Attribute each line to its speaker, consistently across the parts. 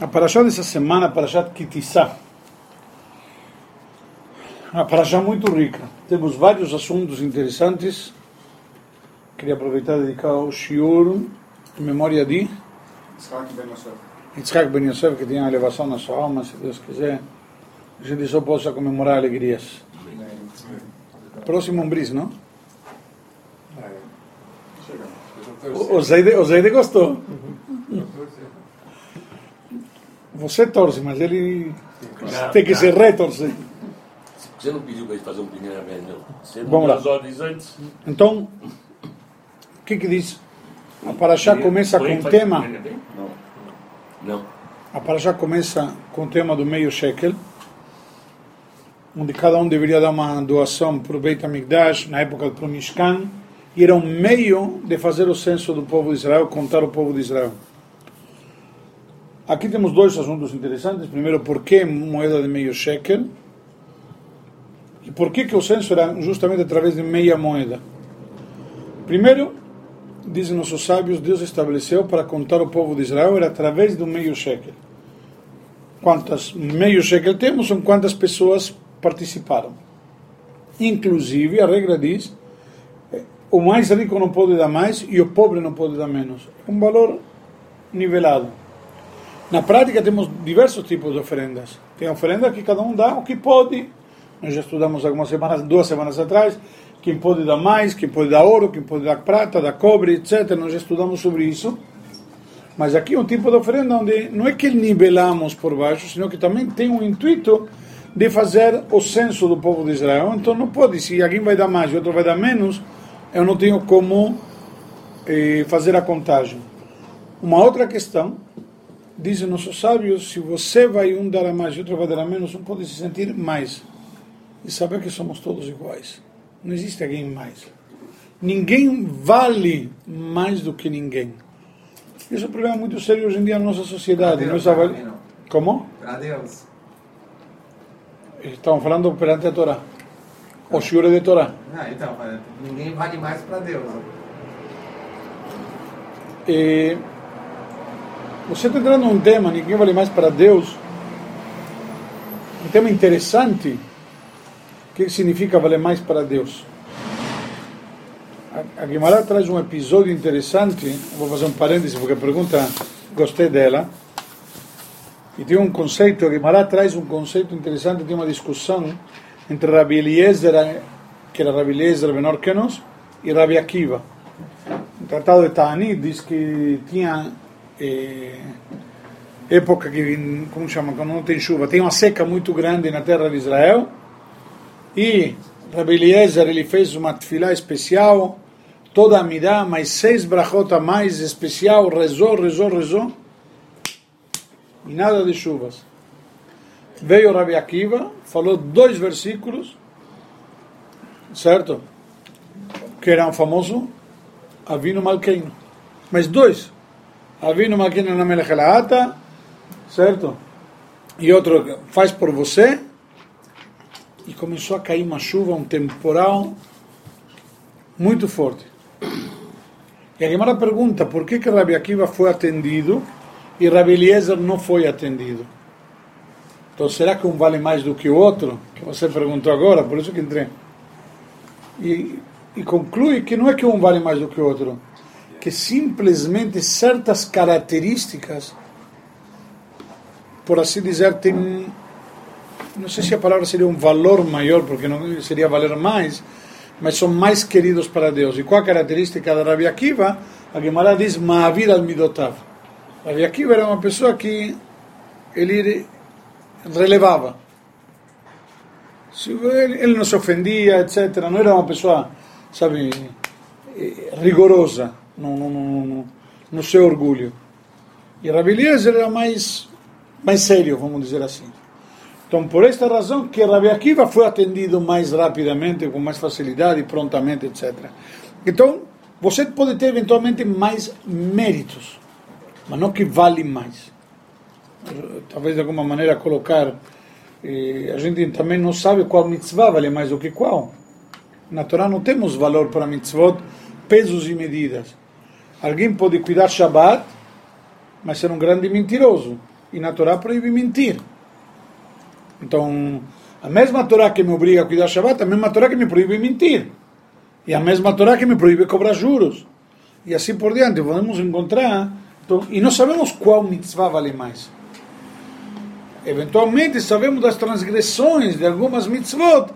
Speaker 1: A paraxá dessa semana, a paraxá Kitissá. Uma paraxá muito rica. Temos vários assuntos interessantes. Queria aproveitar e dedicar o shiur em memória de Yitzhak Ben Yosef, que tem a elevação na sua alma, se Deus quiser. A gente só possa comemorar alegrias. Próximo um bris, não? O, o Zeide, o Zeide gostou. Você torce, mas ele tem que se retorcer.
Speaker 2: Você não pediu para ele fazer um primeira vez, não? Você
Speaker 1: Vamos lá.
Speaker 2: as ordens antes?
Speaker 1: Então, o que que diz? A Paraxá começa com
Speaker 2: fazer
Speaker 1: tema?
Speaker 2: Não. Não.
Speaker 1: a Paraxá começa com o tema do meio shekel, onde cada um deveria dar uma doação para o Beit HaMikdash, na época para o Mishkan, e era um meio de fazer o censo do povo de Israel, contar o povo de Israel. Aqui temos dois assuntos interessantes. Primeiro, por que moeda de meio shekel? E por que, que o censo era justamente através de meia moeda? Primeiro, dizem nossos sábios, Deus estabeleceu para contar o povo de Israel era através do meio shekel. Quantas meio shekel temos são quantas pessoas participaram. Inclusive, a regra diz, eh, o mais rico não pode dar mais e o pobre não pode dar menos. É um valor nivelado. Na prática temos diversos tipos de oferendas. Tem oferenda que cada um dá o que pode. Nós já estudamos algumas semanas, duas semanas atrás, quem pode dar mais, quem pode dar ouro, quem pode dar prata, dar cobre, etc. Nós já estudamos sobre isso. Mas aqui é um tipo de oferenda onde não é que nivelamos por baixo, senão que também tem um intuito de fazer o censo do povo de Israel. Então não pode, se alguém vai dar mais e outro vai dar menos, eu não tenho como eh, fazer a contagem. Uma outra questão, dizem nossos sábios, se você vai um dar a mais e outro vai dar a menos, um pode se sentir mais. E saber que somos todos iguais. Não existe alguém mais. Ninguém vale mais do que ninguém. Isso é um problema muito sério hoje em dia na nossa sociedade.
Speaker 3: Deus,
Speaker 1: avali-
Speaker 3: não.
Speaker 1: Como?
Speaker 3: Para Deus.
Speaker 1: Estamos falando perante a Torá. O shiur é de Torá.
Speaker 3: Ah, então, ninguém vale mais para Deus.
Speaker 1: E você está entrando num tema, ninguém vale mais para Deus. Um tema interessante. O que significa valer mais para Deus? A- Guimarães traz um episódio interessante. Vou fazer um parêntese porque a pergunta gostei dela. E tem um conceito, a Guimarães traz um conceito interessante, tem uma discussão entre Rabi Eliezer, que era Rabi Eliezer Ben Orkenos, e Rabi Akiva. O Tratado de Ta'anit diz que tinha eh, época que, como chama, quando não tem chuva, tem uma seca muito grande na terra de Israel, e Rabi Eliezer ele fez uma tefilá especial, toda a Midah, mais seis brachot a mais especial, rezou, rezou, rezou, e nada de chuvas. Veio Rabi Akiva, falou dois versículos, certo? Que era um famoso Avino Malkeino. Mas dois. Avino Malkeino na Melech Elaata, certo? E outro faz por você. E começou a cair uma chuva, um temporal muito forte. E a Gemara pergunta por que, que Rabi Akiva foi atendido e Rabi Eliezer não foi atendido. Então será que um vale mais do que o outro? Que você perguntou agora, por isso que entrei. E, e conclui que não é que um vale mais do que o outro, que simplesmente certas características, por assim dizer, têm, não sei se a palavra seria um valor maior, porque não seria valer mais, mas são mais queridos para Deus. E qual a característica da Rabi Akiva? A Gemara diz Ma'avir al-Midotav. Rabi Akiva era uma pessoa que ele relevava. Ele não se ofendia, etc. Não era uma pessoa, sabe, eh, rigorosa no, no, no, no, seu orgulho. E Rabi Eliezer era mais, mais sério, vamos dizer assim. Então, por esta razão que Rabi Akiva foi atendido mais rapidamente, com mais facilidade, prontamente, etc. Então, você pode ter eventualmente mais méritos, mas não que vale mais. Talvez de alguma maneira colocar, eh, a gente também não sabe qual mitzvah vale mais do que qual. Na Torá não temos valor para mitzvot, pesos e medidas. Alguém pode cuidar Shabbat, mas ser um grande mentiroso. e na Torá proíbe mentir. Então, a mesma Torá que me obriga a cuidar Shabbat, a mesma Torá que me proíbe mentir. E a mesma Torá que me proíbe cobrar juros. E assim por diante, podemos encontrar. Então, e não sabemos qual mitzvah vale mais. Eventualmente, sabemos das transgressões de algumas mitzvot,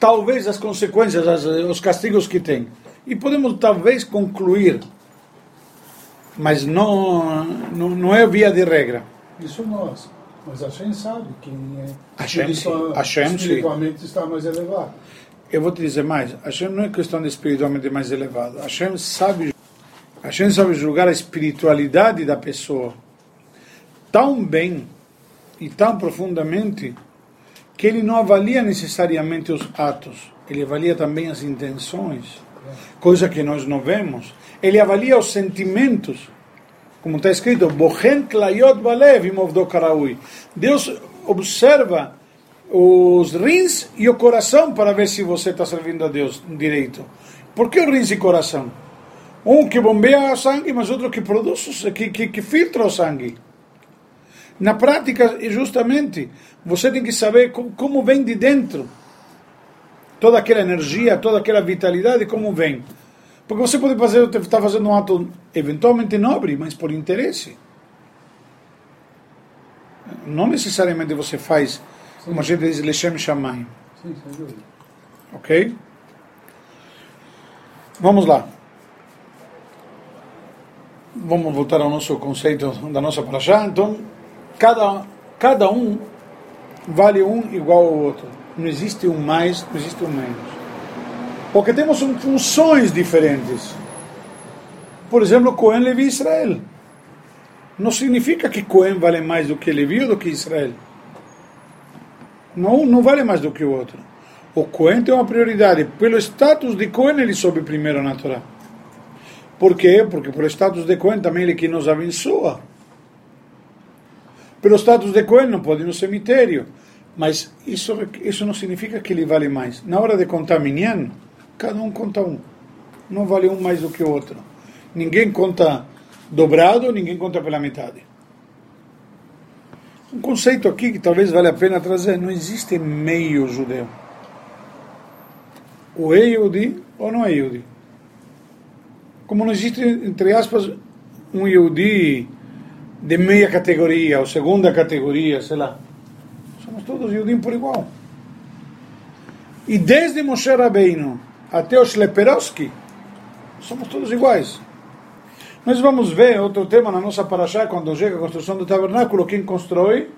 Speaker 1: talvez as consequências, as, os castigos que tem. E podemos talvez concluir, mas não, não, não é via de regra.
Speaker 4: Isso nós. Mas Hashem sabe quem é
Speaker 1: Hashem, sim. Hashem, sim.
Speaker 4: espiritualmente está mais elevado.
Speaker 1: Eu vou te dizer mais, Hashem não é questão de espiritualmente mais elevado. Hashem sabe, Hashem sabe julgar a espiritualidade da pessoa tão bem e tão profundamente que ele não avalia necessariamente os atos, ele avalia também as intenções, coisa que nós não vemos. Ele avalia os sentimentos, como está escrito, Bochen klayot balev karaui. Deus observa os rins e o coração para ver se você está servindo a Deus direito. Por que rins e coração? Um que bombeia o sangue, mas outro que produz, que, que, que filtra o sangue. Na prática, é justamente, você tem que saber como vem de dentro toda aquela energia, toda aquela vitalidade, como vem. Porque você pode fazer, estar fazendo um ato eventualmente nobre, mas por interesse. Não necessariamente você faz, como a gente diz, Lechem Shamayim.
Speaker 4: Sim, sem dúvida.
Speaker 1: Ok? Vamos lá. Vamos voltar ao nosso conceito da nossa paraxá. Então, cada, cada um vale um igual ao outro. Não existe um mais, não existe um menos. Porque temos funções diferentes. Por exemplo, Cohen, Levi Israel. Não significa que Cohen vale mais do que Levi ou do que Israel. Não, não vale mais do que o outro. O Cohen tem uma prioridade. Pelo status de Cohen, ele sobe primeiro na Torá. Por quê? Porque pelo status de Cohen também ele que nos abençoa. Pelo status de Cohen não pode ir no cemitério. Mas isso, isso não significa que ele vale mais. Na hora de contar Minyan, cada um conta um. Não vale um mais do que o outro. Ninguém conta dobrado, ninguém conta pela metade. Um conceito aqui que talvez vale a pena trazer: não existe meio judeu. Ou é Yehudi ou não é Yehudi. Como não existe, entre aspas, um Yehudi de meia categoria ou segunda categoria, sei lá. Todos Yehudim por igual. E desde Moshe Rabbeinu até o Shleperovski, somos todos iguais. Nós vamos ver outro tema na nossa paraxá, quando chega a construção do tabernáculo, quem constrói,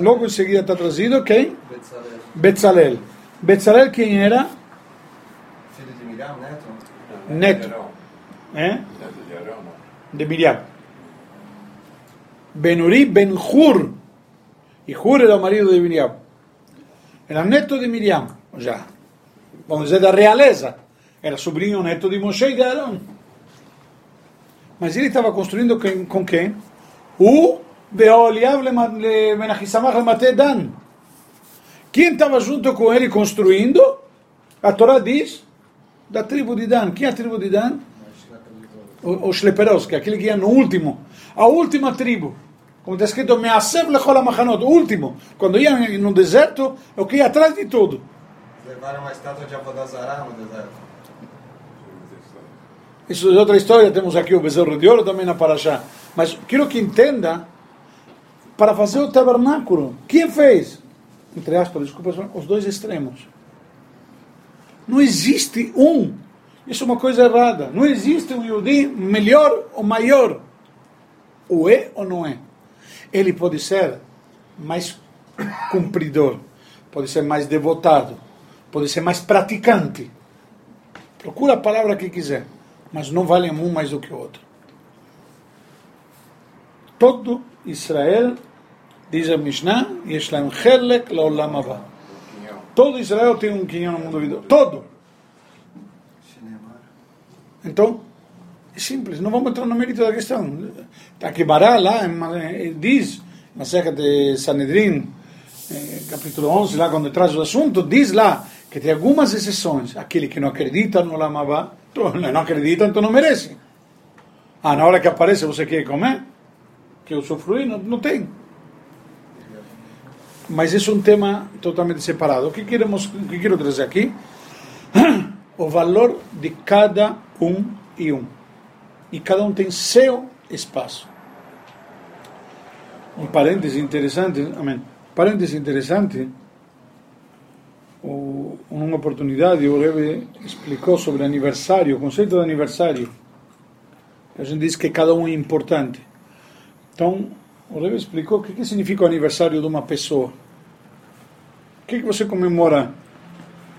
Speaker 1: logo em seguida está trazido, quem?
Speaker 3: Betzalel,
Speaker 1: Betzalel. Quem era?
Speaker 3: filho de Miriam, neto?
Speaker 1: Neto. É?
Speaker 2: Neto de
Speaker 1: Miriam. Benuri Ben Hur. E Hur era o marido de Miriam. Era neto de Miriam. Já. Vamos dizer da realeza. Era sobrinho neto de Moshe e de Arão. Mas ele estava construindo com, quem? O Beoliav Menachissamach Lemate Dan. Quem estava junto com ele construindo? A Torá diz da tribo de Dan. Quem é a tribo de Dan? o, o Shleperovski, aquele que ia no último, a última tribo. Como está escrito, Measev lechol hamachanot, o último. Quando ia no deserto, é o que ia atrás de tudo.
Speaker 3: Levaram uma estátua de Avodazará no deserto.
Speaker 1: Isso é outra história, temos aqui o bezerro de ouro também na Paraxá. Mas quero que entenda, para fazer o tabernáculo, quem fez? Entre aspas, desculpa, os dois extremos. Não existe um. Isso é uma coisa errada. Não existe um Yudi melhor ou maior. Ou é ou não é. Ele pode ser mais cumpridor, pode ser mais devotado, pode ser mais praticante. Procura a palavra que quiser, mas não vale um mais do que o outro. Todo Israel, diz a Mishnah, Yeshlaim Helek
Speaker 2: Laolam
Speaker 1: Todo Israel tem um quinhão no mundo vindouro. Todo! Então, simples, não vamos entrar no mérito da questão. Taquibará lá em- diz, na seca de Sanedrin, eh, capítulo 11, lá quando traz o assunto, diz lá que tem algumas exceções. Aquele que não acredita no Lamabá, não acredita, então não merece. Ah, na hora que aparece você quer comer? que usufruir, não, não tem. Mas isso é um tema totalmente separado. O que queremos, o que quero trazer aqui? O valor de cada um e um. E cada um tem seu espaço. Um parêntese interessante, amém. Parêntese interessante. Uma oportunidade o Rebbe explicou sobre aniversário, o conceito de aniversário. A gente diz que cada um é importante. Então, o Rebbe explicou o que, que significa o aniversário de uma pessoa. O que, que você comemora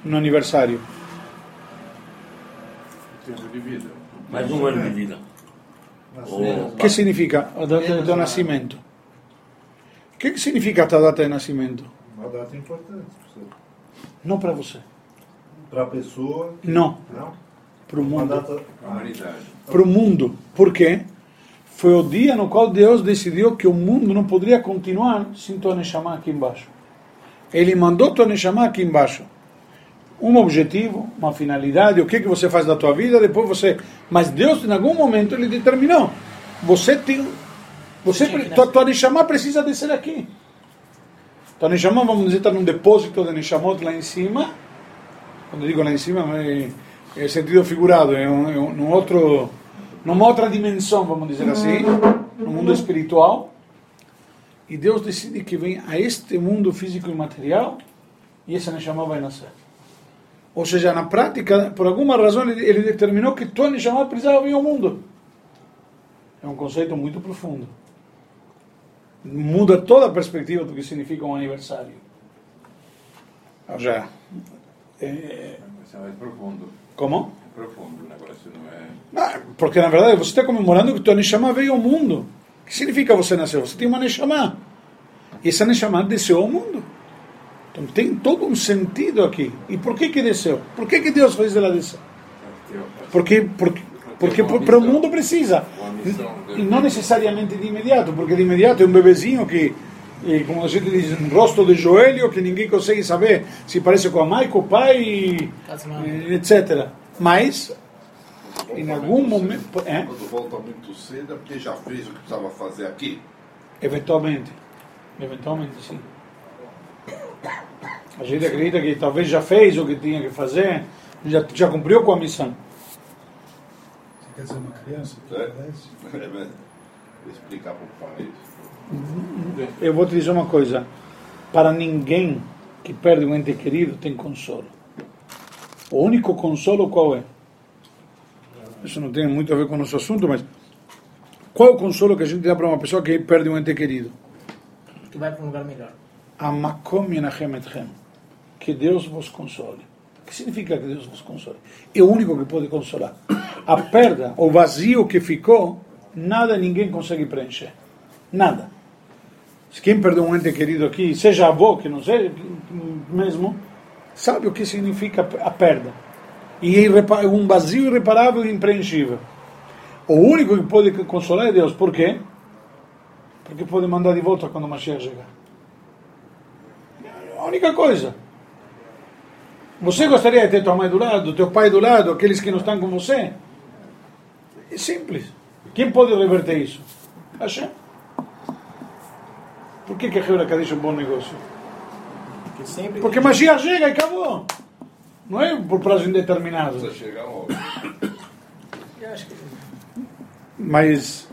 Speaker 1: no aniversário?
Speaker 5: Tempo de vida.
Speaker 2: Mais um ano de vida.
Speaker 1: O que significa a data do nascimento? O que, que significa a data de nascimento?
Speaker 5: Uma data importante para você.
Speaker 1: Não para você.
Speaker 5: Para a pessoa.
Speaker 1: Não,
Speaker 5: Não?
Speaker 1: para o
Speaker 5: Uma
Speaker 1: mundo.
Speaker 5: data.
Speaker 6: A humanidade.
Speaker 1: Para o mundo. Por quê? Foi o dia no qual Deus decidiu que o mundo não poderia continuar sem Tua Neshama aqui embaixo. Ele mandou Tua Neshama aqui embaixo. Um objetivo, uma finalidade, o que, que você faz da tua vida, depois você... Mas Deus, em algum momento, Ele determinou. Você tem... Você, tua, tua Neshama precisa descer aqui. Tua Neshama, vamos dizer, está num depósito de Neshamot lá em cima. Quando digo lá em cima, é, é sentido figurado, é, um, é um, outro, numa outra dimensão, vamos dizer assim, no mundo espiritual. E Deus decide que vem a este mundo físico e material e essa Neshama vai nascer. Ou seja, na prática, por alguma razão, ele, ele determinou que tua Neshama precisava vir ao mundo. É um conceito muito profundo. Muda toda a perspectiva do que significa um aniversário. Ou seja, é,
Speaker 6: é mais profundo.
Speaker 1: como?
Speaker 6: É profundo o negócio, não é?
Speaker 1: Ah, porque na verdade você está comemorando que tua Neshama veio ao mundo. O que significa você nascer? Você tem uma Neshama. E essa Neshama desceu ao mundo. Então tem todo um sentido aqui. E por que que desceu? Por que que Deus fez ela descer? Porque, porque, porque para o mundo precisa. E não necessariamente de imediato, porque de imediato é um bebezinho que, eh, como a gente diz, um rosto de joelho que ninguém consegue saber se parece com a mãe, com o pai, etc. Mas, em algum momento. É?
Speaker 7: Quando volta muito cedo é porque já fez o que precisava fazer aqui.
Speaker 1: Eventualmente. Eventualmente, sim. A gente acredita que talvez já fez o que tinha que fazer, já, já cumpriu com a missão.
Speaker 4: Você quer dizer uma criança?
Speaker 7: É. É? Explicar para o pai isso.
Speaker 1: Eu vou te dizer uma coisa: para ninguém que perde um ente querido tem consolo. O único consolo qual é? Isso não tem muito a ver com o nosso assunto, mas qual é o consolo que a gente dá para uma pessoa que perde um ente querido?
Speaker 8: que vai para um lugar melhor.
Speaker 1: Amakom Yenachem Etchem. Que Deus vos console. O que significa que Deus vos console? É o único que pode consolar. A perda, o vazio que ficou, nada ninguém consegue preencher. Nada. Se quem perdeu um ente querido aqui, seja avô, que não seja mesmo, sabe o que significa a perda. E é irrepa- um vazio irreparável e impreenchível. O único que pode consolar é Deus. Por quê? Porque pode mandar de volta quando o Mashiach chegar. A única coisa. Você gostaria de ter tua mãe do lado, teu pai do lado, aqueles que não estão com você? É simples. Quem pode reverter isso? Hashem. Por que, que a Hebra Kadish é um bom negócio?
Speaker 8: Porque sempre.
Speaker 1: Porque Mashiach chega e acabou. Não é por prazo indeterminado.
Speaker 7: Logo.
Speaker 1: Mas,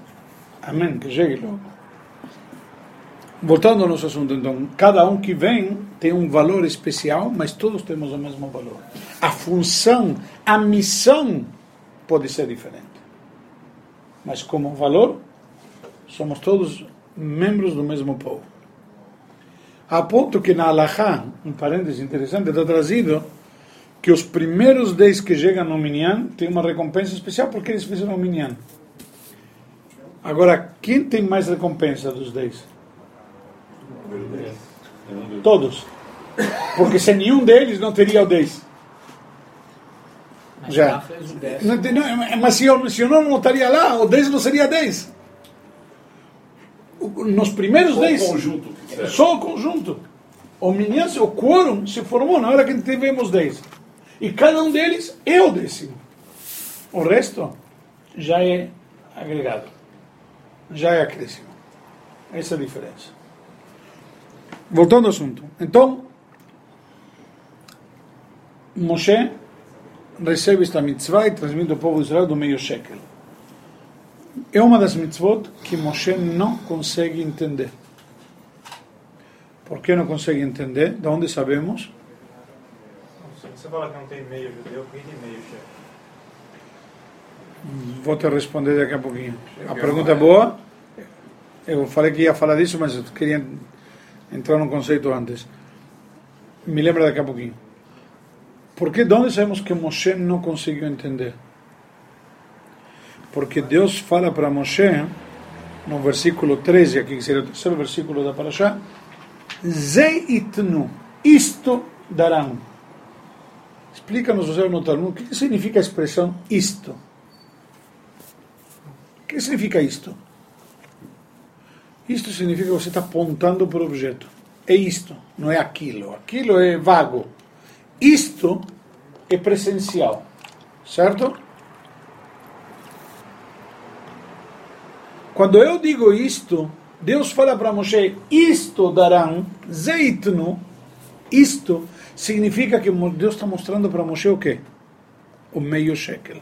Speaker 1: amém, que chegue logo. Voltando ao nosso assunto, então, cada um que vem tem um valor especial, mas todos temos o mesmo valor. A função, a missão pode ser diferente. Mas como valor, somos todos membros do mesmo povo. A ponto que na Alahá, um parênteses interessante, está trazido que os primeiros dez que chegam no Minyan têm uma recompensa especial porque eles fizeram o Minyan. Agora, quem tem mais recompensa dos dez? Todos. Porque sem nenhum deles não teria o dez.
Speaker 8: Mas
Speaker 1: Já.
Speaker 8: já fez.
Speaker 1: Não não, mas se eu, se eu não estaria lá, o 10 não seria 10. O- Nos primeiros
Speaker 7: Só o
Speaker 1: 10.
Speaker 7: conjunto.
Speaker 1: Só o conjunto. O minyan, o quórum se formou na hora que tivemos 10. E cada um deles é o décimo. O resto já é agregado. Já é acréscimo. Essa é a diferença. Voltando ao assunto. Então, Moshe recebe esta mitzvah e transmite ao povo de Israel do meio shekel. É uma das mitzvot que Moshe não consegue entender. Por que não consegue entender? De onde sabemos?
Speaker 9: Você fala que não tem meio judeu, quem tem meio chefe?
Speaker 1: Vou te responder daqui a pouquinho. A pergunta é boa. Eu falei que ia falar disso, mas eu queria entrar num conceito antes. Me lembra daqui a pouquinho. Por que de onde sabemos que Moshe não conseguiu entender? Porque Deus fala para Moshe, no versículo 13, aqui que seria o terceiro versículo da Parashá, Zeitnu, isto darão. Explica-nos, José no Talmud, o que significa a expressão isto? O que significa isto? Isto significa que você está apontando para o objeto. É isto, não é aquilo. Aquilo é vago. Isto é presencial. Certo? Quando eu digo isto, Deus fala para Moshe: isto darão, zeitnu, isto significa que Deus está mostrando para Moshe o quê? O meio shekel.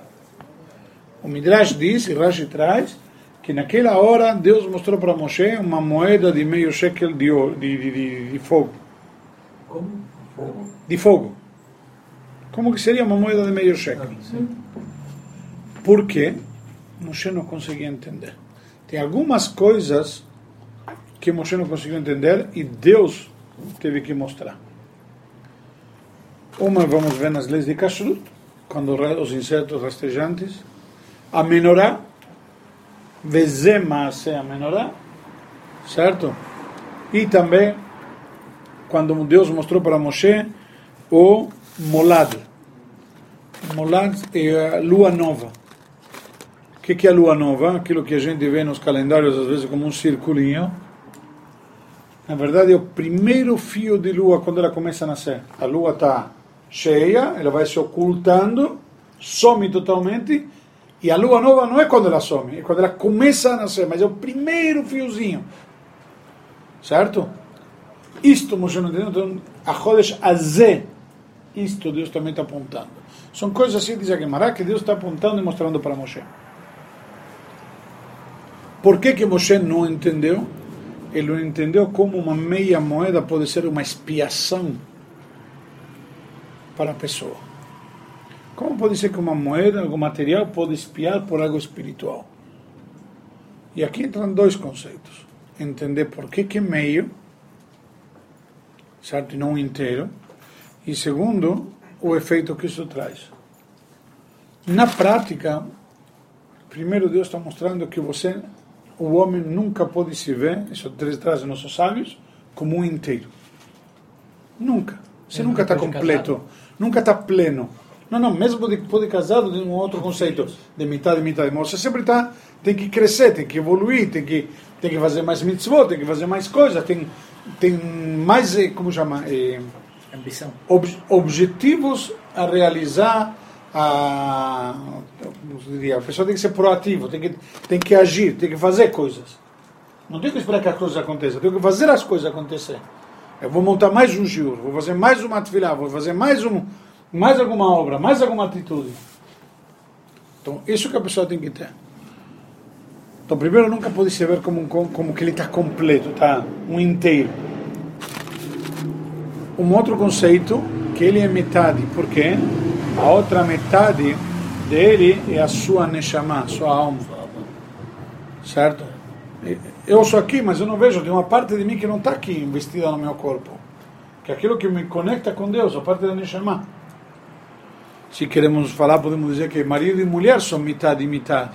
Speaker 1: O Midrash diz, e Rashi traz, que naquela hora Deus mostrou para Moshe uma moeda de meio shekel de, de, de, de, fogo.
Speaker 8: Como?
Speaker 6: Fogo.
Speaker 1: De fogo. Como que seria uma moeda de meio shekel? Por quê? Moshe não conseguia entender. Tem algumas coisas que Moshe não conseguiu entender e Deus teve que mostrar. Uma vamos ver nas leis de Kashrut, quando os insetos rastejantes, a menorá, vezema a menorá, certo? E também quando Deus mostrou para Moshe o molad. Molad é a lua nova. O que, que é a lua nova? Aquilo que a gente vê nos calendários, às vezes, como um circulinho. Na verdade, é o primeiro fio de lua quando ela começa a nascer. A lua está cheia, ela vai se ocultando, some totalmente. E a lua nova não é quando ela some, é quando ela começa a nascer, mas é o primeiro fiozinho. Certo? Isto Moshe não entendeu. Então, a Chodesh Azé, isto Deus também está apontando. São coisas assim, diz a Gemara, que Deus está apontando e mostrando para Moshe. Por que que Moshe não entendeu? Ele não entendeu como uma meia moeda pode ser uma expiação para a pessoa. Como pode ser que uma moeda, algo material, pode espiar por algo espiritual? E aqui entram dois conceitos. Entender por que que é meio, certo? E não inteiro. E segundo, o efeito que isso traz. Na prática, primeiro Deus está mostrando que você, o homem nunca pode se ver, isso traz nossos sábios, como um inteiro. Nunca. Você nunca está completo, nunca está pleno. Não, não, mesmo depois de casado, tem um outro conceito de metade, metade. Mas você sempre tá, tem que crescer, tem que evoluir, tem que, tem que fazer mais mitzvot, tem que fazer mais coisas, tem, tem mais, eh, como chama, eh,
Speaker 8: Ambição.
Speaker 1: ob- objetivos a realizar. A, como se diria, a pessoa tem que ser proativo, tem que, tem que agir, tem que fazer coisas. Não tem que esperar que as coisas aconteçam, tem que fazer as coisas acontecer. Eu vou montar mais um shiur, vou fazer mais uma tefilá, vou fazer mais um, mais alguma obra, mais alguma atitude. Então, isso que a pessoa tem que ter. Então, primeiro, nunca pode se ver como, como, que ele está completo, está um inteiro. Um outro conceito, que ele é metade, porque a outra metade dele é a sua neshama, sua alma. Certo? Eu sou aqui, mas eu não vejo, tem uma parte de mim que não está aqui investida no meu corpo. Que é aquilo que me conecta com Deus, a parte da neshama. Se queremos falar, podemos dizer que marido e mulher são metade e metade.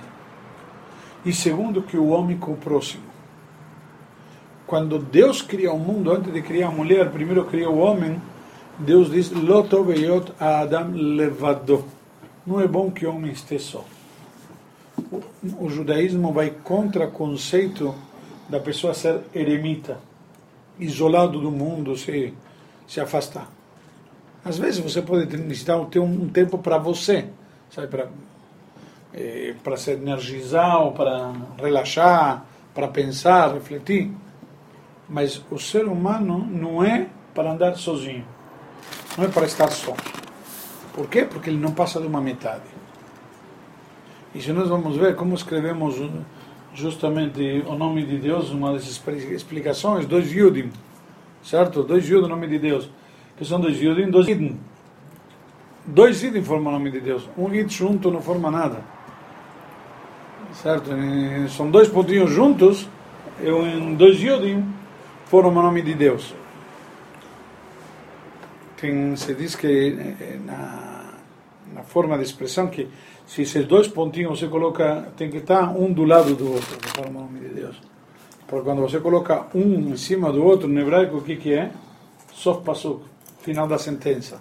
Speaker 1: E segundo, que o homem com o próximo. Quando Deus cria o mundo, antes de criar a mulher, primeiro cria o homem, Deus diz, Lotoveyot Adam levado. Não é bom que o homem esteja só. O, o judaísmo vai contra o conceito da pessoa ser eremita, isolado do mundo, se, se afastar. Às vezes você pode necessitar ter um, tempo para você, sabe, para eh, para se energizar ou para relaxar, para para pensar, refletir. Mas o ser humano não é para andar sozinho, não é para estar só. Por quê? Porque ele não passa de uma metade. E se nós vamos ver como escrevemos justamente o nome de Deus, uma das explicações, dois Yudim, certo? Dois Yudim, o nome de Deus, que são dois Yudim, dois Yidin. Dois Yidin formam o nome de Deus. Um Yid junto não forma nada. Certo? E são dois pontinhos juntos, e dois Yudim formam o nome de Deus. Tem, se diz que eh, na, na forma de expressão que se esses dois pontinhos você coloca, tem que estar um do lado do outro, conforme o nome de Deus. Porque quando você coloca um em cima do outro, no hebraico, o que, que é? Sof pasuk, final da sentença.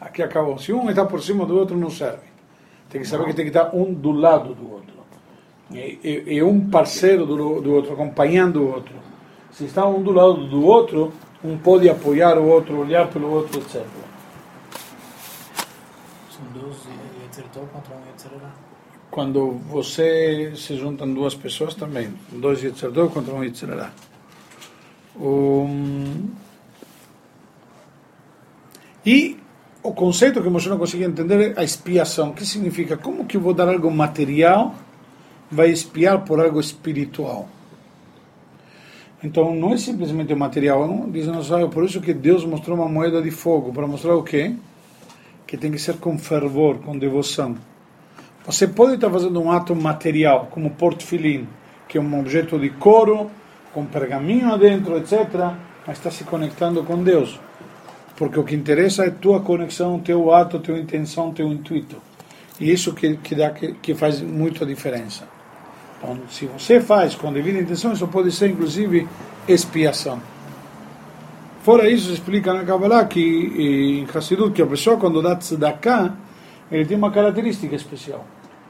Speaker 1: Aqui acabou. Se um está por cima do outro, não serve. Tem que saber que tem que estar um do lado do outro. E, e, e um parceiro do, do outro, acompanhando o outro. Se está um do lado do outro, um pode apoiar o outro, olhar pelo outro, etc.
Speaker 8: São 12 Yetzirtov contra um.
Speaker 1: Quando você se juntam duas pessoas também, dois Yetzirtov contra um Yetzirará. Um, e o conceito que você não consegue entender é a expiação. O que significa? Como que eu vou dar algo material, vai expiar por algo espiritual? Então não é simplesmente o material, não, diz nosso por isso que Deus mostrou uma moeda de fogo, para mostrar o quê? Que tem que ser com fervor, com devoção. Você pode estar fazendo um ato material, como portfilim, que é um objeto de couro, com pergaminho dentro, etc., mas está se conectando com Deus. Porque o que interessa é tua conexão, teu ato, tua intenção, teu intuito. E isso que, que, dá, que, que faz muita diferença. Então, se você faz com devida intenção, isso pode ser inclusive expiação. Fora isso, explica na Kabbalah que em Hassidut, que a pessoa quando dá tzedakah, ele tem uma característica especial.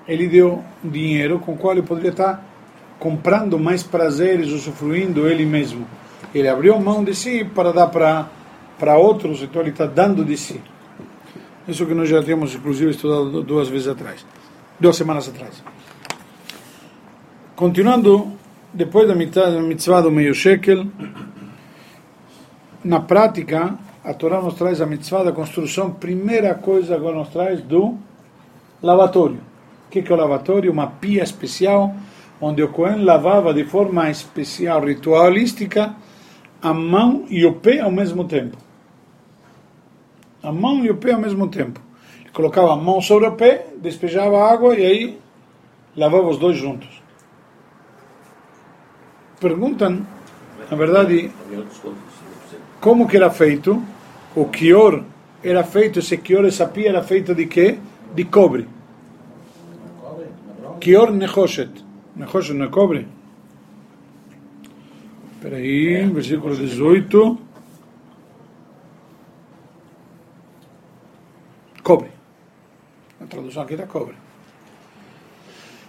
Speaker 1: Ele deu dinheiro com o qual ele poderia estar comprando mais prazeres, usufruindo ele mesmo. Ele abriu mão de si para dar para, para outros, então ele está dando de si. Isso que nós já tínhamos, inclusive, estudado duas vezes atrás, duas semanas atrás. Continuando, depois da mitzvah do meio shekel, na prática, a Torá nos traz a mitzvah da construção, primeira coisa agora nos traz do lavatório. O que é o lavatório? Uma pia especial, onde o Cohen lavava de forma especial, ritualística, a mão e o pé ao mesmo tempo. A mão e o pé ao mesmo tempo. Ele colocava a mão sobre o pé, despejava água e aí lavava os dois juntos perguntam, na verdade, como que era feito? O quior era feito, esse quior, essa pia era feita de quê? De cobre. Quior nechoshet. Nechoshet não é cobre? Espera aí, versículo 18. Cobre. A tradução aqui está cobre.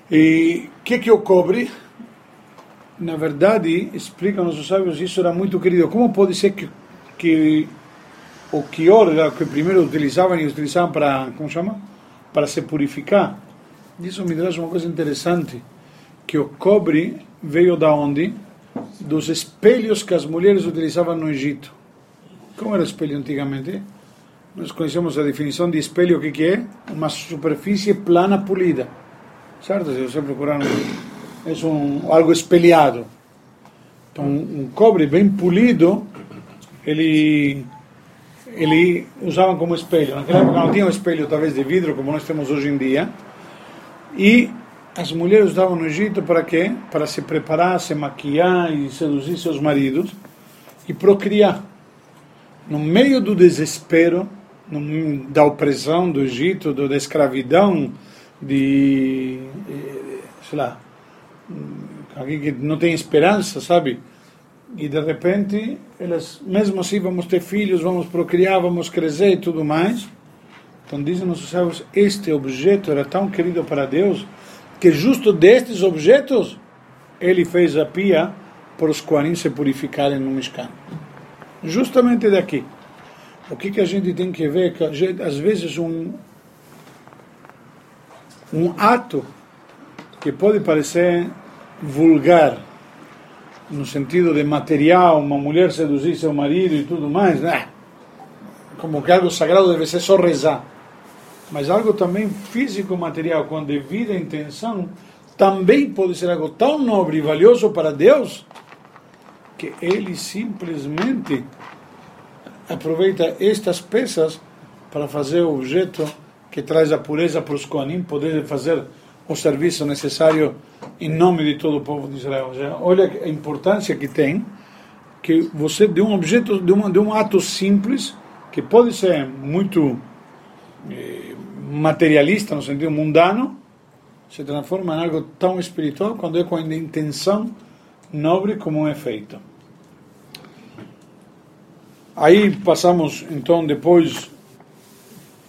Speaker 1: E o que, que é o cobre? na verdade, explicam nossos sábios, isso era muito querido. Como pode ser que, que o quior, que primeiro utilizavam e utilizavam para, como chama? Para se purificar. Isso me traz uma coisa interessante, que o cobre veio da onde? Dos espelhos que as mulheres utilizavam no Egito. Como era o espelho antigamente? Nós conhecemos a definição de espelho, o que, que é? Uma superfície plana polida. Certo? Se você procurar é um, algo espelhado. Então, um cobre bem polido, ele ele usavam como espelho. Naquela época não tinha um espelho, talvez de vidro, como nós temos hoje em dia. E as mulheres usavam no Egito para quê? Para se preparar, se maquiar e seduzir seus maridos e procriar. No meio do desespero, no, da opressão do Egito, da escravidão, de, sei lá, alguém que não tem esperança, sabe? E de repente, elas, mesmo assim, vamos ter filhos, vamos procriar, vamos crescer e tudo mais. Então, dizem nossos sábios, este objeto era tão querido para Deus que justo destes objetos ele fez a pia para os Koanim se purificarem no Mishkan. Justamente daqui. O que, que a gente tem que ver? Que gente, às vezes um, um ato que pode parecer vulgar, no sentido de material, uma mulher seduzir seu marido e tudo mais, né? como que algo sagrado deve ser só rezar. Mas algo também físico, material, com devida intenção, também pode ser algo tão nobre e valioso para Deus que ele simplesmente aproveita estas peças para fazer o objeto que traz a pureza para os Kohanim poderem fazer o serviço necessário em nome de todo o povo de Israel. Olha a importância que tem que você de um objeto, de um, de um ato simples, que pode ser muito eh, materialista no sentido mundano, se transforma em algo tão espiritual quando é com a intenção nobre como é feito. Aí passamos então depois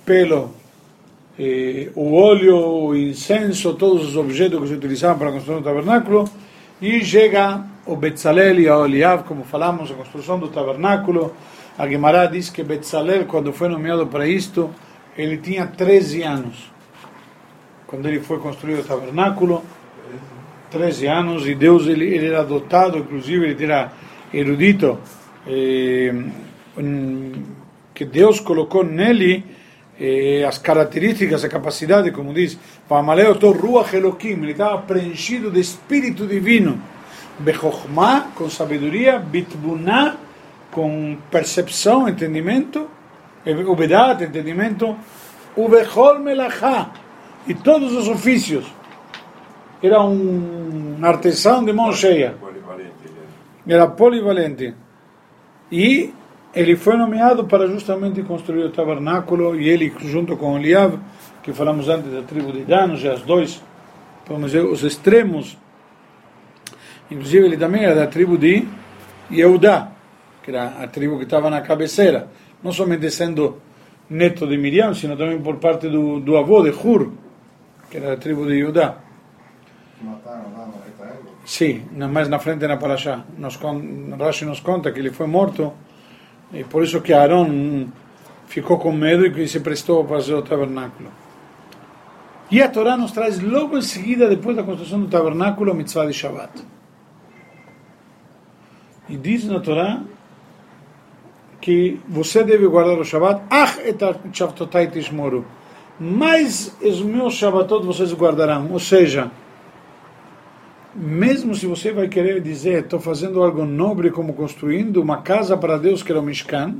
Speaker 1: pelo eh, o óleo, o incenso, todos os objetos que se utilizavam para a construção do tabernáculo e chega o Betzalel e a Oliav, como falamos, a construção do tabernáculo. A Guimará diz que Betzalel, quando foi nomeado para isto, ele tinha 13 anos. Quando ele foi construir o tabernáculo, 13 anos, e Deus, ele, ele era dotado, inclusive, ele era erudito, eh, que Deus colocou nele eh, as características, a capacidade, como diz, Pamaleo Ruach Elohim, ele estava preenchido de espírito divino, Bechokhmah, com sabedoria, Bitbuná, com percepção, entendimento, Ubedat, entendimento, Ubechol Melachá, e todos os ofícios. Era um artesão de mão cheia.
Speaker 6: Ele
Speaker 1: Era polivalente. E ele foi nomeado para justamente construir o tabernáculo e ele junto com Eliab, que falamos antes da tribo de Dan, já os dois, vamos dizer, os extremos. Inclusive ele também era da tribo de Yehudá, que era a tribo que estava na cabeceira, não somente sendo neto de Miriam, sino também por parte do, do avô de Hur, que era da tribo de Yehudá.
Speaker 3: Mataram lá no.
Speaker 1: Sim, mais na frente na Parashá. Nos, Rashi nos conta que ele foi morto e por isso que Aaron ficou com medo e se prestou para fazer o tabernáculo. E a Torá nos traz logo em seguida, depois da construção do tabernáculo, a mitzvah de Shabbat. E diz na Torá que você deve guardar o Shabbat, ach et shavtotai tishmoru. Mas os meus Shabbatot vocês guardarão. Ou seja, mesmo se você vai querer dizer, estou fazendo algo nobre como construindo uma casa para Deus que é o Mishkan,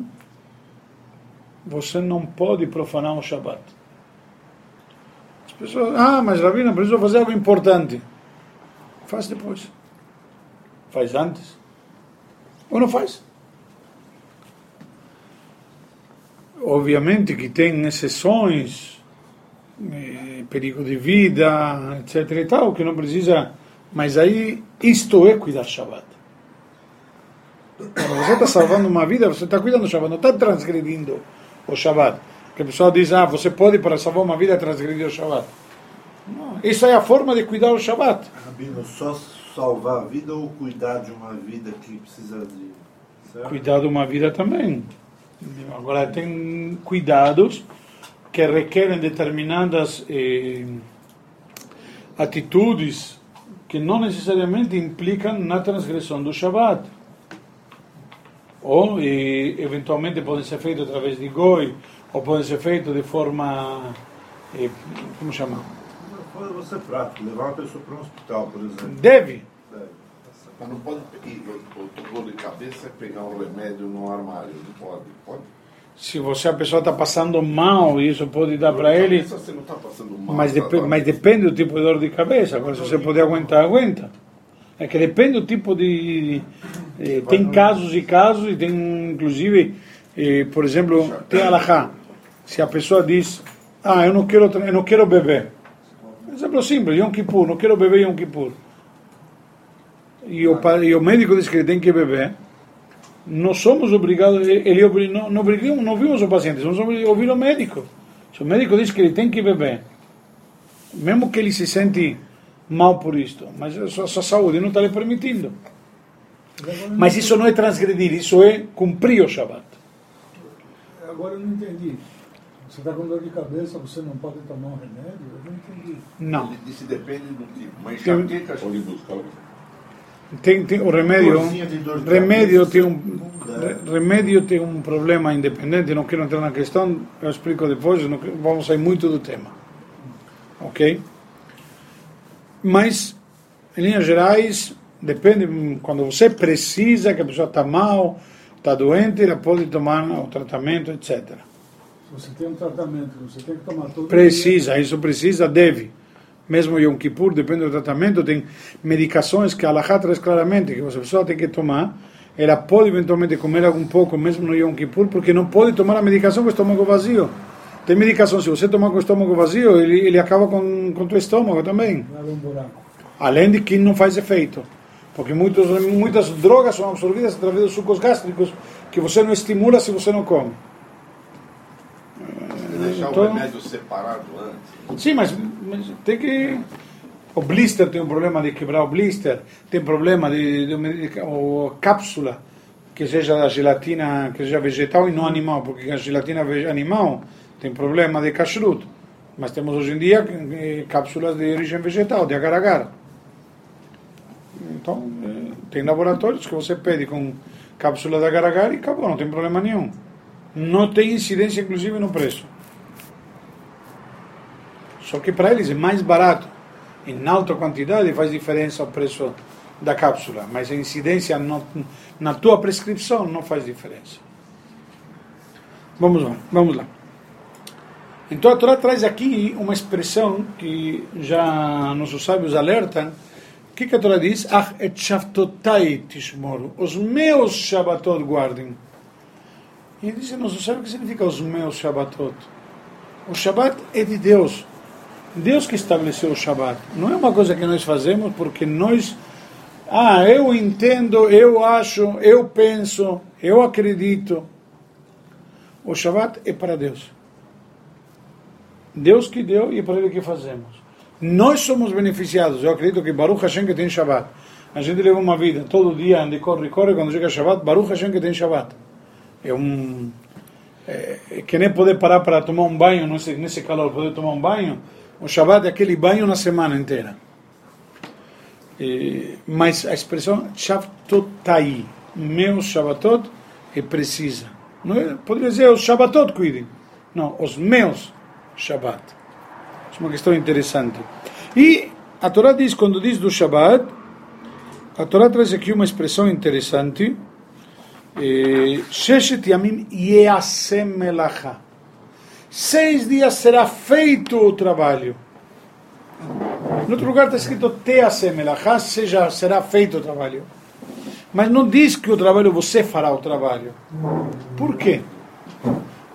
Speaker 1: você não pode profanar o Shabbat. As pessoas, ah, mas Rabino, preciso fazer algo importante. Faz depois. Faz antes. Ou não faz. Obviamente que tem exceções, eh, perigo de vida, etc e tal, que não precisa. Mas aí, isto é cuidar Shabbat. Quando você está salvando uma vida, você está cuidando do Shabbat, não está transgredindo o Shabbat. Que a pessoa diz, ah, você pode para salvar uma vida transgredir o Shabbat. Não, isso é a forma de cuidar o Shabbat.
Speaker 5: Rabino, só salvar a vida ou cuidar de uma vida que precisa de. Certo?
Speaker 1: Cuidar de uma vida também. Agora, tem cuidados que requerem determinadas eh, atitudes que não necessariamente implicam na transgressão do Shabbat. Ou, e, eventualmente, podem ser feitos através de goi, ou podem ser feitos de forma. eh, como chama?
Speaker 5: Pode você prático, levar uma pessoa para um hospital, por exemplo.
Speaker 1: Deve.
Speaker 5: Deve.
Speaker 7: Mas não pode. e O o dor de cabeça é pegar um remédio no armário. Não pode. Pode.
Speaker 1: Se você a pessoa está passando mal, isso pode dar para ele.
Speaker 7: Você não está passando mal.
Speaker 1: Mas,
Speaker 7: tá- tá-
Speaker 1: mas depende do tipo de dor de cabeça. Agora, se você puder aguentar, aguenta. É que depende do tipo de. eh, tem casos e casos, e tem inclusive, eh, por exemplo, tem alahá. Se a pessoa diz, ah, eu não quero, eu não quero beber. Exemplo simples, Yom Kippur, não quero beber Yom Kippur. E o, pa- e o médico diz que ele tem que beber. Não somos obrigados, ele obri- não, não, obrigamos, não vimos o paciente, somos obrigados a ouvir o médico. Se o médico diz que ele tem que beber, mesmo que ele se sente mal por isto, mas a sua, sua saúde não está lhe permitindo. Mas isso não é transgredir, isso é cumprir o Shabbat.
Speaker 4: Agora eu não entendi. Você está com dor de cabeça, você não pode tomar um remédio? Eu não entendi.
Speaker 1: Não.
Speaker 7: Ele disse depende do tipo. Mas
Speaker 1: Tem-
Speaker 7: enxaqueca,
Speaker 6: Pode buscar o
Speaker 1: tem, tem o remédio, remédio tem um remédio tem um problema independente, não quero entrar na questão, eu explico depois, não vamos sair muito do tema. Ok? Mas, em linhas gerais, depende, quando você precisa, que a pessoa está mal, está doente, ela pode tomar o tratamento, etc.
Speaker 4: Você tem um tratamento, você tem que tomar todo
Speaker 1: Precisa, isso precisa, deve. Mesmo Yom Kippur, depende do tratamento, tem medicações que a Allahá traz claramente que a pessoa tem que tomar. Ela pode eventualmente comer algum pouco, mesmo no Yom Kippur, porque não pode tomar a medicação com o estômago vazio. Tem medicação, se você tomar com o estômago vazio, ele, ele acaba com, o teu estômago também. Além de que não faz efeito. Porque muitos, muitas drogas são absorvidas através dos sucos gástricos que você não estimula se você não come.
Speaker 7: Deixar
Speaker 1: Então-
Speaker 7: o remédio separado antes.
Speaker 1: Sim, mas, mas tem que. O blister tem um problema de quebrar o blister, tem problema de, de, de o cápsula, que seja da gelatina, que seja vegetal e não animal, porque a gelatina animal tem problema de kashrut. Mas temos hoje em dia eh, cápsulas de origem vegetal, de agar-agar. Então, eh, tem laboratórios que você pede com cápsula de agar-agar e acabou, não tem problema nenhum. Não tem incidência, inclusive, no preço. Só que para eles é mais barato. Em alta quantidade faz diferença o preço da cápsula, mas a incidência na tua prescrição não faz diferença. Vamos lá, vamos lá. Então a Torá traz aqui uma expressão que já nossos sábios alertam. O que, que a Torá diz? Tishmoru. Os meus Shabbatot guardem. E diz nossos sábios o que significa os meus Shabbatot. O Shabbat é de Deus. Deus que estabeleceu o Shabat. Não é uma coisa que nós fazemos porque nós. Ah, eu entendo, eu acho, eu penso, eu acredito. O Shabat é para Deus. Deus que deu e para Ele que fazemos. Nós somos beneficiados. Eu acredito que Baruch Hashem que tem Shabat. A gente leva uma vida, todo dia anda e corre, corre, quando chega Shabat, Baruch Hashem que tem Shabat. É um. É, é que nem poder parar para tomar um banho nesse, nesse calor, poder tomar um banho. O Shabbat é aquele banho na semana inteira. E, mas a expressão Shavtotai, meus Shabbatot, é precisa. Não é, poderia dizer os Shabbatot cuidem. Não, os meus Shabbat. É uma questão interessante. E a Torá diz, quando diz do Shabbat, a Torá traz aqui uma expressão interessante. Sheshet Yamim Yeasem Melacha. Seis dias será feito o trabalho. No outro lugar está escrito Teasem Melacha, seja, será feito o trabalho. Mas não diz que o trabalho você fará o trabalho. Por quê?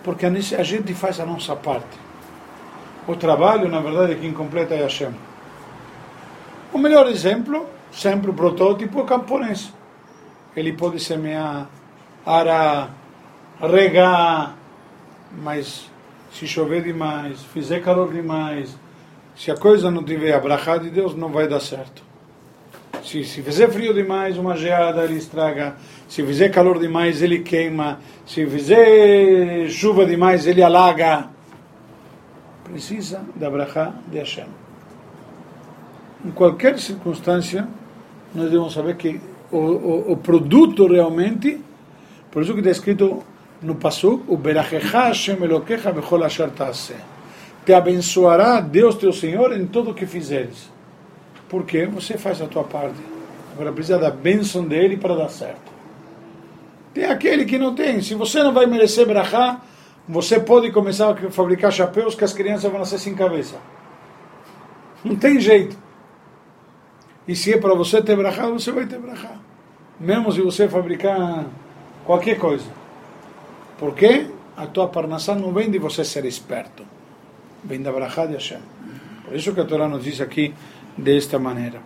Speaker 1: Porque a gente faz a nossa parte. O trabalho, na verdade, quem completa é Hashem. O melhor exemplo, sempre o protótipo, é o camponês. Ele pode semear, arar, regar, mas se chover demais, fizer calor demais, se a coisa não tiver a de Deus, não vai dar certo. Se, se fizer frio demais, uma geada ele estraga. Se fizer calor demais, ele queima. Se fizer chuva demais, ele alaga. Precisa da brachá de Hashem. Em qualquer circunstância, nós devemos saber que o, o, o produto realmente, por isso que está escrito no Pasuk. Te abençoará Deus teu Senhor em tudo o que fizeres. Porque você faz a tua parte. Agora precisa da bênção dele para dar certo. Tem aquele que não tem. Se você não vai merecer brachá, você pode começar a fabricar chapéus que as crianças vão nascer sem cabeça. Não tem jeito. E se é para você ter brachá, você vai ter brachá. Mesmo se você fabricar qualquer coisa. Porque a tua parnassá não vem de você ser esperto. Vem da brachá de Hashem. Por isso que a Torá nos diz aqui desta maneira.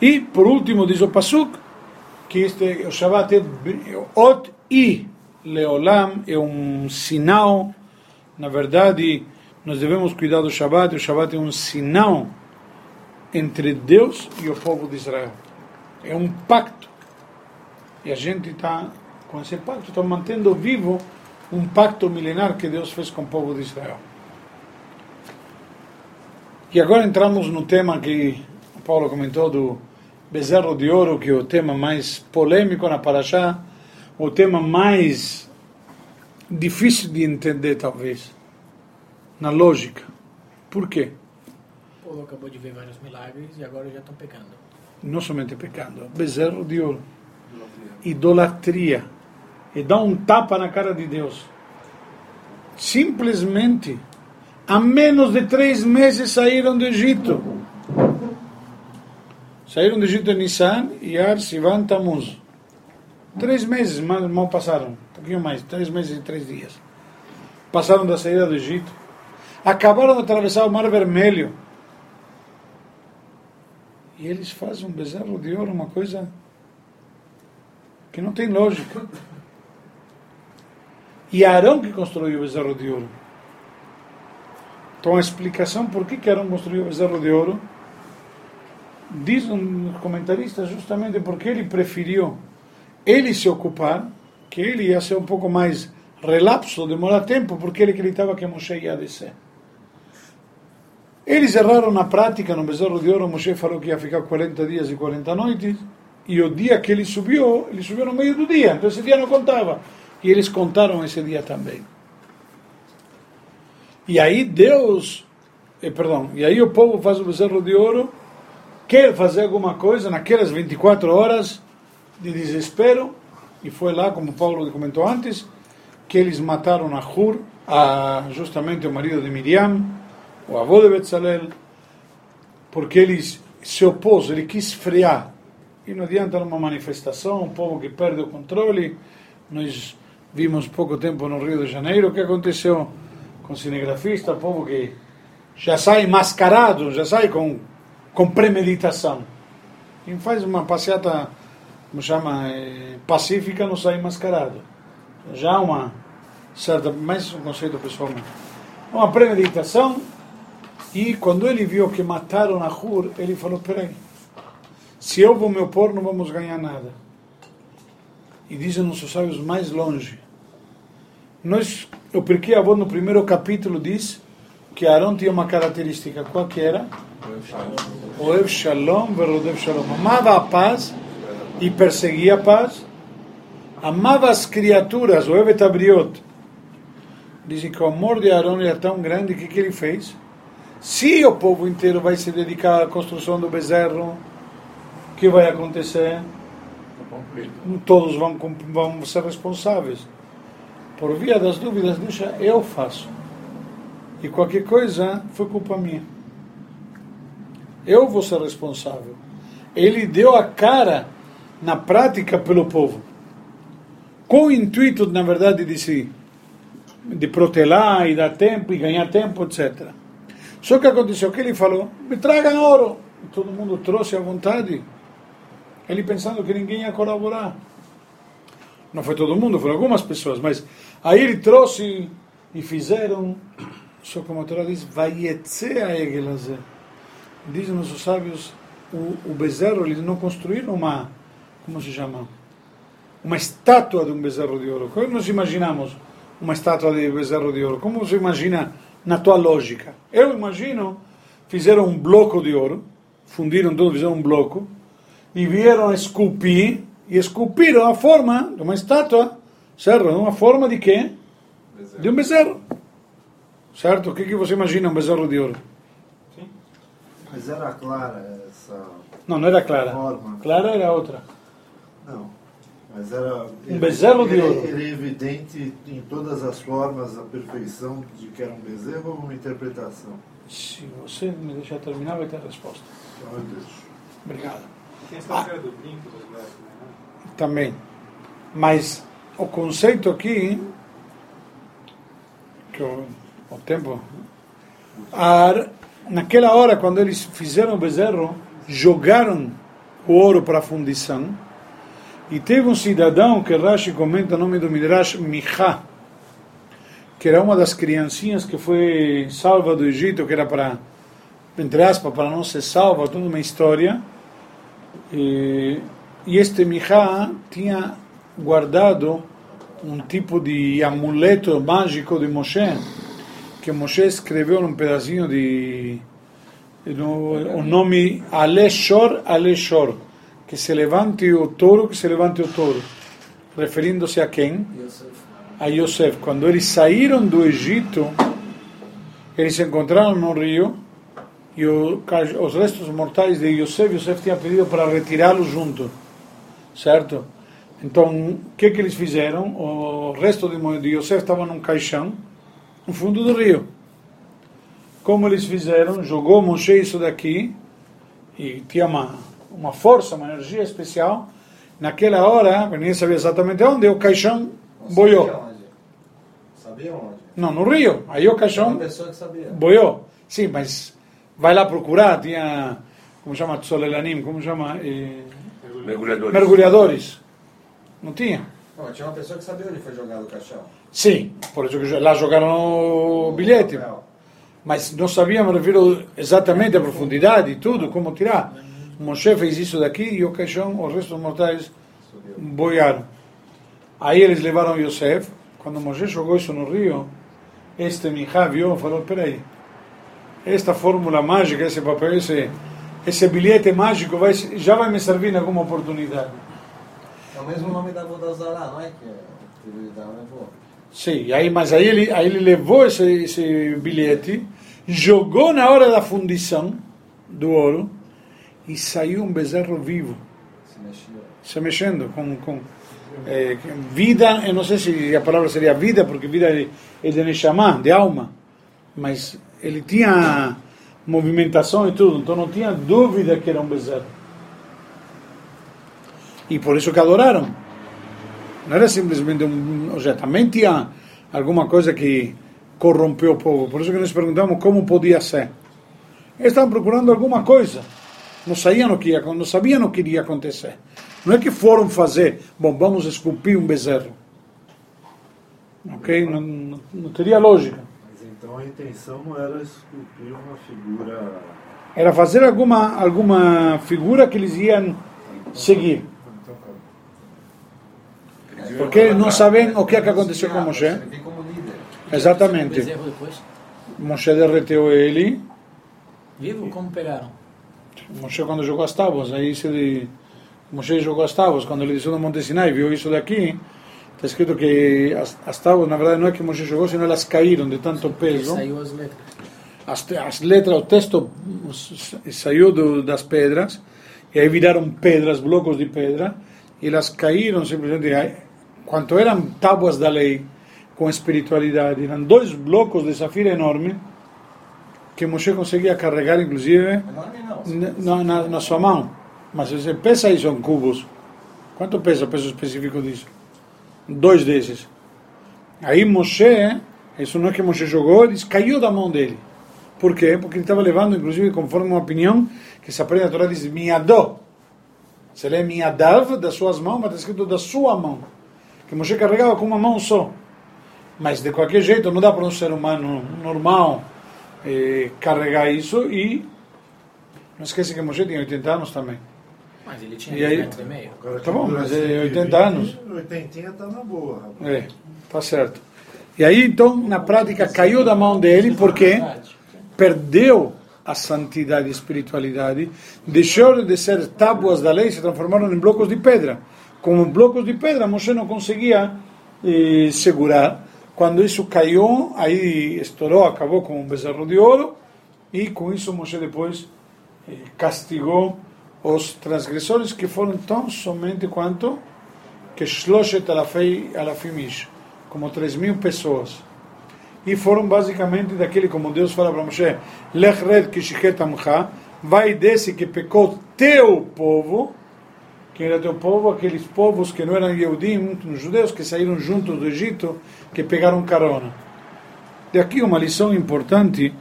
Speaker 1: E, por último, diz o Pasuk, que este, o Shabbat é Ot I Leolam, é um sinal, na verdade, nós devemos cuidar do Shabbat, o Shabbat é um sinal entre Deus e o povo de Israel. É um pacto. E a gente está, com esse pacto, está mantendo vivo um pacto milenar que Deus fez com o povo de Israel. E agora entramos no tema que o Paulo comentou do bezerro de ouro, que é o tema mais polêmico na Parashá, o tema mais difícil de entender, talvez, na lógica. Por quê?
Speaker 8: O povo acabou de ver vários milagres e agora já estão pecando.
Speaker 1: Não somente pecando, bezerro de ouro. Idolatria. E dá um tapa na cara de Deus. Simplesmente, há menos de três meses saíram do Egito. Saíram do Egito em Nissan, Iyar, Sivan, Tamuz. Três meses mal, mal passaram, um pouquinho mais, três meses e três dias. Passaram da saída do Egito. Acabaram de atravessar o Mar Vermelho. E eles fazem um bezerro de ouro, uma coisa que não tem lógica. E Arão que construiu o bezerro de ouro. Então a explicação por que, que Arão construiu o bezerro de ouro diz um comentarista justamente porque ele preferiu ele se ocupar, que ele ia ser um pouco mais relapso, demorar tempo, porque ele acreditava que Moshe ia descer. Eles erraram na prática, no bezerro de ouro, Moshe falou que ia ficar 40 dias e 40 noites, e o dia que ele subiu, ele subiu no meio do dia, então esse dia não contava. E eles contaram esse dia também. E aí Deus, eh, perdão, e aí o povo faz o bezerro de ouro, quer fazer alguma coisa naquelas 24 horas de desespero, e foi lá, como Paulo comentou antes, que eles mataram a Hur, a, justamente o marido de Miriam, o avô de Betzalel, porque ele se opôs, ele quis frear. E não adianta numa manifestação, um povo que perde o controle. Nós vimos pouco tempo no Rio de Janeiro o que aconteceu com o cinegrafista, povo que já sai mascarado, já sai com, com premeditação. E faz uma passeata, como chama, eh, pacífica, não sai mascarado. Já uma certa, mais um conceito pessoal. Uma premeditação, e quando ele viu que mataram a Hur, ele falou: peraí, se eu vou me opor, não vamos ganhar nada. E dizem nossos sábios mais longe. Nós, eu porque a no primeiro capítulo diz que Arão tinha uma característica, qual que era? Oev Shalom, Verodev Shalom. Amava a paz e perseguia a paz. Amava as criaturas, Oev Tabriot. Dizem que o amor de Arão era tão grande que o que ele fez? Se o povo inteiro vai se dedicar à construção do bezerro, o que vai acontecer? Todos vão, vão ser responsáveis. Por via das dúvidas, deixa eu faço. E qualquer coisa foi culpa minha. Eu vou ser responsável. Ele deu a cara na prática pelo povo. Com o intuito, na verdade, de se de protelar e dar tempo e ganhar tempo, etc. Só que aconteceu que ele falou: me tragam ouro. E todo mundo trouxe à vontade. Ele pensando que ninguém ia colaborar. Não foi todo mundo, foram algumas pessoas, mas aí ele trouxe e fizeram. Só como a Torá diz: vai a Egelazer. Dizem nossos sábios: o, o bezerro, eles não construíram uma. Como se chama? Uma estátua de um bezerro de ouro. Como nós imaginamos uma estátua de bezerro de ouro? Como se imagina? na tua lógica. Eu imagino, fizeram um bloco de ouro, fundiram tudo, fizeram um bloco, e vieram esculpir, e esculpiram a forma de uma estátua, certo? Uma forma de quê? Bezerro. De um bezerro. Certo? O que, que você imagina um bezerro de ouro?
Speaker 5: Mas era clara essa.
Speaker 1: Não, não era clara.
Speaker 5: Forma.
Speaker 1: Clara era outra.
Speaker 5: Não. Mas era.
Speaker 1: Um bezerro de ouro.
Speaker 5: Ele é evidente em todas as formas, a perfeição de que era um bezerro ou uma interpretação?
Speaker 1: Se você me deixar terminar, vai ter a resposta.
Speaker 5: Eu deixo.
Speaker 1: Obrigado.
Speaker 9: História do brinco né?
Speaker 1: Também. Mas o conceito aqui, que o, o tempo. A, naquela hora, quando eles fizeram o bezerro, jogaram o ouro para a fundição. E teve um cidadão que Rashi comenta o nome do Midrash Micha, que era uma das criancinhas que foi salva do Egito, que era para, entre aspas, para não ser salva, toda uma história. E, e este Micha tinha guardado um tipo de amuleto mágico de Moshe, que Moshe escreveu num pedacinho de. O nome Aleshor Aleshor que se levante o touro, que se levante o touro. Referindo-se a quem? A Yosef. Quando eles saíram do Egito, eles se encontraram no rio e os restos mortais de Yosef, Yosef tinha pedido para retirá-los junto, certo? Então, o que que eles fizeram? O resto de, de Yosef estava num caixão no fundo do rio. Como eles fizeram? Jogou Moshe isso daqui e tinha uma, uma força, uma energia especial. Naquela hora, ninguém sabia exatamente onde, o caixão boiou.
Speaker 5: Sabia onde?
Speaker 1: Não, no rio. Aí o caixão
Speaker 5: sabia.
Speaker 1: boiou. Sim, mas vai lá procurar, tinha, como chama, Tzolelanim, como chama? Eh,
Speaker 2: Mergulhadores.
Speaker 1: mergulhadores. Não tinha?
Speaker 5: Não, tinha uma pessoa que sabia onde foi jogado o caixão.
Speaker 1: Sim, por isso que lá jogaram o bilhete. Mas não sabíamos, me refiro exatamente a profundidade e tudo, como tirar. Moshe fez isso daqui e o caixão, os restos mortais boiaram. Aí eles levaram Yosef. Quando Moshe jogou isso no rio, este Mijá viu e falou: peraí, esta fórmula mágica, esse papel, esse, esse bilhete mágico vai, já vai me servir em alguma oportunidade.
Speaker 5: É o mesmo nome da Vodazará, não é? Que é o filho da levou.
Speaker 1: Sim, aí, mas aí ele, aí ele levou esse, esse bilhete, jogou na hora da fundição do ouro e saiu um bezerro vivo,
Speaker 5: Se mexia.
Speaker 1: se mexendo com, com eh, vida, eu não sei se a palavra seria vida, porque vida é, é de Neshama, de alma, mas ele tinha movimentação e tudo, então não tinha dúvida que era um bezerro. E por isso que adoraram. Não era simplesmente um. Ou seja, também tinha alguma coisa que corrompeu o povo. Por isso que nós perguntamos como podia ser. Eles estavam procurando alguma coisa. Não sabiam o que ia, não sabiam o que iria acontecer. Não é que foram fazer, bom, vamos esculpir um bezerro. Ok? Não, não, não teria lógica.
Speaker 5: Intenção não era esculpir uma figura.
Speaker 1: Era fazer alguma, alguma figura que eles iam seguir. Porque eles não sabem o que é que aconteceu com Moshe. Exatamente. Moshe derreteu ele.
Speaker 8: Vivo? Como pegaram?
Speaker 1: Moshe quando jogou as tábuas, aí se ele, Moshe jogou as tábuas, quando ele desceu no Monte Sinai, viu isso daqui, está escrito que as, as tábuas, na verdade, não é que Moshe jogou, senão elas caíram de tanto peso.
Speaker 8: Saiu as letras.
Speaker 1: As, letras, o texto saiu do, das pedras, e aí viraram pedras, blocos de pedra, e elas caíram simplesmente. Aí, quanto eram tábuas da lei, com espiritualidade, eram dois blocos de safira enorme, que Moshe conseguia carregar, inclusive, na, na, na sua mão. Mas você pesa isso em cubos. Quanto pesa o peso específico disso? Dois desses. Aí Moshe, isso não é que Moshe jogou, ele caiu da mão dele. Por quê? Porque ele estava levando, inclusive, conforme uma opinião, que se aprende a Torá, diz miadó. Se lê miadav, das suas mãos, mas está escrito da sua mão. Que Moshe carregava com uma mão só. Mas, de qualquer jeito, não dá para um ser humano normal eh, carregar isso e não esquece que Moshe tinha 80 anos também.
Speaker 8: Mas ele tinha
Speaker 1: E aí?
Speaker 8: 2 metros e meio.
Speaker 5: Agora,
Speaker 1: Tá bom, mas
Speaker 5: dura
Speaker 1: é 80
Speaker 5: 120,
Speaker 1: anos.
Speaker 5: 80 tá na boa, rapaz.
Speaker 1: É, tá certo. E aí, então, na prática, caiu da mão dele porque perdeu a santidade e espiritualidade, deixou de ser tábuas da lei, se transformaram em blocos de pedra. Como blocos de pedra, Moshe não conseguia eh, segurar. Quando isso caiu, aí estourou, acabou com um bezerro de ouro, e com isso Moshe depois eh, castigou os transgressores que foram tão somente quanto que Shloshet alafimish, como 3 mil pessoas. E foram basicamente daquele, como Deus fala para Moshe, Lech red kishichet amcha, vai desse que pecou teu povo, que era teu povo, aqueles povos que não eram Yehudim, judeus que saíram juntos do Egito, que pegaram carona. De aqui uma lição importante,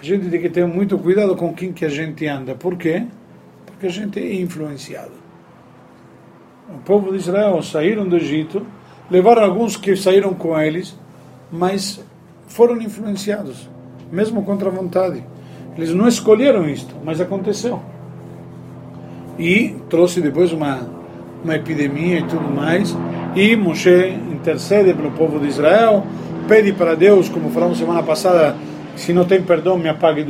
Speaker 1: a gente tem que ter muito cuidado com quem que a gente anda. Por quê? Porque a gente é influenciado. O povo de Israel saíram do Egito, levaram alguns que saíram com eles, mas foram influenciados, mesmo contra a vontade. Eles não escolheram isto, mas aconteceu. E trouxe depois uma, uma epidemia e tudo mais. E Moshe intercede pelo povo de Israel, pede para Deus, como falamos semana passada, se não tem perdão, me apague do